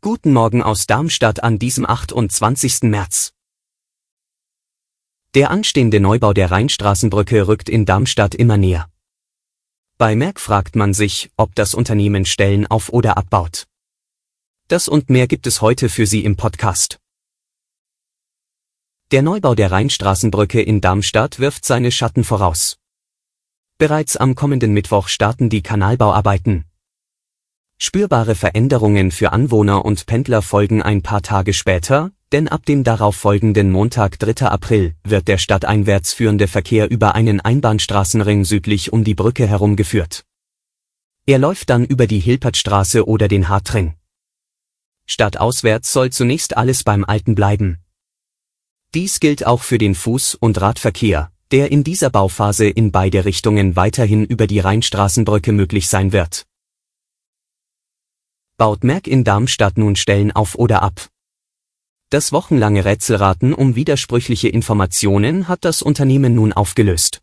Guten Morgen aus Darmstadt an diesem 28. März. Der anstehende Neubau der Rheinstraßenbrücke rückt in Darmstadt immer näher. Bei Merck fragt man sich, ob das Unternehmen Stellen auf oder abbaut. Das und mehr gibt es heute für Sie im Podcast. Der Neubau der Rheinstraßenbrücke in Darmstadt wirft seine Schatten voraus. Bereits am kommenden Mittwoch starten die Kanalbauarbeiten. Spürbare Veränderungen für Anwohner und Pendler folgen ein paar Tage später, denn ab dem darauffolgenden Montag 3. April wird der stadteinwärts führende Verkehr über einen Einbahnstraßenring südlich um die Brücke herumgeführt. Er läuft dann über die Hilpertstraße oder den Hartring. Stadtauswärts soll zunächst alles beim Alten bleiben. Dies gilt auch für den Fuß- und Radverkehr, der in dieser Bauphase in beide Richtungen weiterhin über die Rheinstraßenbrücke möglich sein wird baut Merck in Darmstadt nun Stellen auf oder ab. Das wochenlange Rätselraten um widersprüchliche Informationen hat das Unternehmen nun aufgelöst.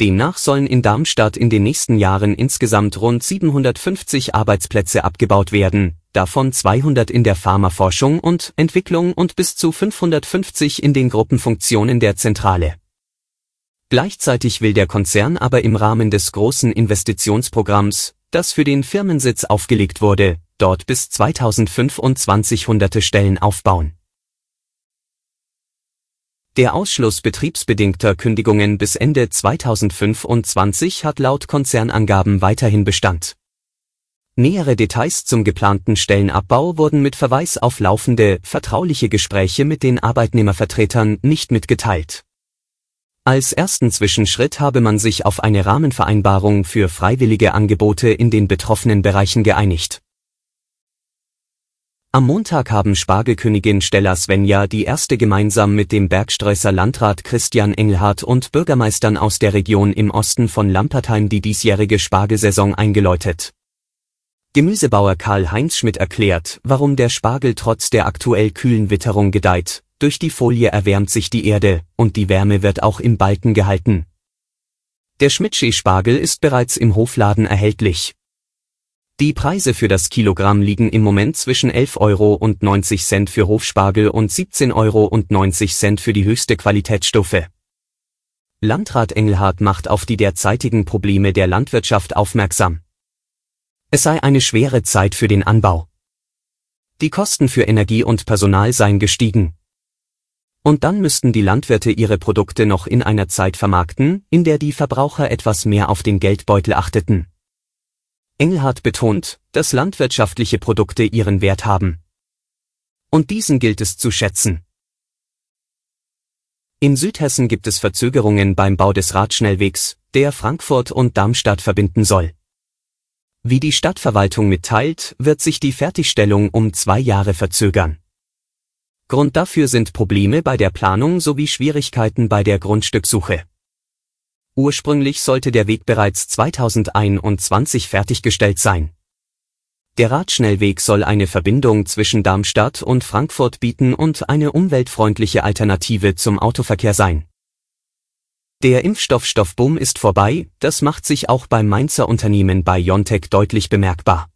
Demnach sollen in Darmstadt in den nächsten Jahren insgesamt rund 750 Arbeitsplätze abgebaut werden, davon 200 in der Pharmaforschung und Entwicklung und bis zu 550 in den Gruppenfunktionen der Zentrale. Gleichzeitig will der Konzern aber im Rahmen des großen Investitionsprogramms das für den Firmensitz aufgelegt wurde, dort bis 2025 hunderte Stellen aufbauen. Der Ausschluss betriebsbedingter Kündigungen bis Ende 2025 hat laut Konzernangaben weiterhin Bestand. Nähere Details zum geplanten Stellenabbau wurden mit Verweis auf laufende, vertrauliche Gespräche mit den Arbeitnehmervertretern nicht mitgeteilt. Als ersten Zwischenschritt habe man sich auf eine Rahmenvereinbarung für freiwillige Angebote in den betroffenen Bereichen geeinigt. Am Montag haben Spargelkönigin Stella Svenja die erste gemeinsam mit dem Bergstreusser Landrat Christian Engelhardt und Bürgermeistern aus der Region im Osten von Lampertheim die diesjährige Spargelsaison eingeläutet. Gemüsebauer Karl-Heinz Schmidt erklärt, warum der Spargel trotz der aktuell kühlen Witterung gedeiht durch die Folie erwärmt sich die Erde, und die Wärme wird auch im Balken gehalten. Der Schmidtschi-Spargel ist bereits im Hofladen erhältlich. Die Preise für das Kilogramm liegen im Moment zwischen 11,90 Euro für Hofspargel und 17,90 Euro für die höchste Qualitätsstufe. Landrat Engelhardt macht auf die derzeitigen Probleme der Landwirtschaft aufmerksam. Es sei eine schwere Zeit für den Anbau. Die Kosten für Energie und Personal seien gestiegen. Und dann müssten die Landwirte ihre Produkte noch in einer Zeit vermarkten, in der die Verbraucher etwas mehr auf den Geldbeutel achteten. Engelhardt betont, dass landwirtschaftliche Produkte ihren Wert haben. Und diesen gilt es zu schätzen. In Südhessen gibt es Verzögerungen beim Bau des Radschnellwegs, der Frankfurt und Darmstadt verbinden soll. Wie die Stadtverwaltung mitteilt, wird sich die Fertigstellung um zwei Jahre verzögern. Grund dafür sind Probleme bei der Planung sowie Schwierigkeiten bei der Grundstücksuche. Ursprünglich sollte der Weg bereits 2021 fertiggestellt sein. Der Radschnellweg soll eine Verbindung zwischen Darmstadt und Frankfurt bieten und eine umweltfreundliche Alternative zum Autoverkehr sein. Der Impfstoffstoffboom ist vorbei, das macht sich auch beim Mainzer Unternehmen BioNTech deutlich bemerkbar.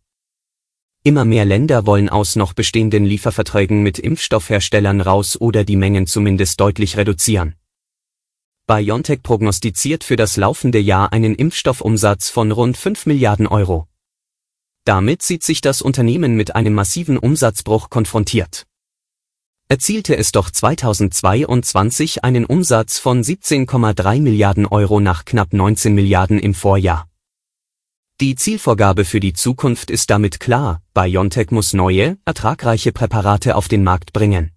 Immer mehr Länder wollen aus noch bestehenden Lieferverträgen mit Impfstoffherstellern raus oder die Mengen zumindest deutlich reduzieren. BioNTech prognostiziert für das laufende Jahr einen Impfstoffumsatz von rund 5 Milliarden Euro. Damit sieht sich das Unternehmen mit einem massiven Umsatzbruch konfrontiert. Erzielte es doch 2022 einen Umsatz von 17,3 Milliarden Euro nach knapp 19 Milliarden im Vorjahr. Die Zielvorgabe für die Zukunft ist damit klar, BioNTech muss neue, ertragreiche Präparate auf den Markt bringen.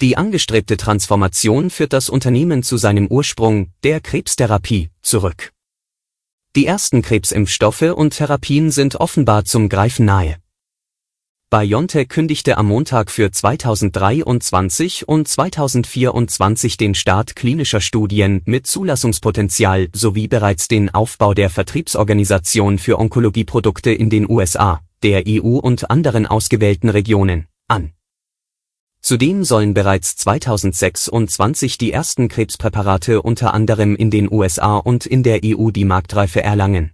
Die angestrebte Transformation führt das Unternehmen zu seinem Ursprung, der Krebstherapie, zurück. Die ersten Krebsimpfstoffe und Therapien sind offenbar zum Greifen nahe. BioNTech kündigte am Montag für 2023 und 2024 den Start klinischer Studien mit Zulassungspotenzial sowie bereits den Aufbau der Vertriebsorganisation für Onkologieprodukte in den USA, der EU und anderen ausgewählten Regionen an. Zudem sollen bereits 2026 die ersten Krebspräparate unter anderem in den USA und in der EU die Marktreife erlangen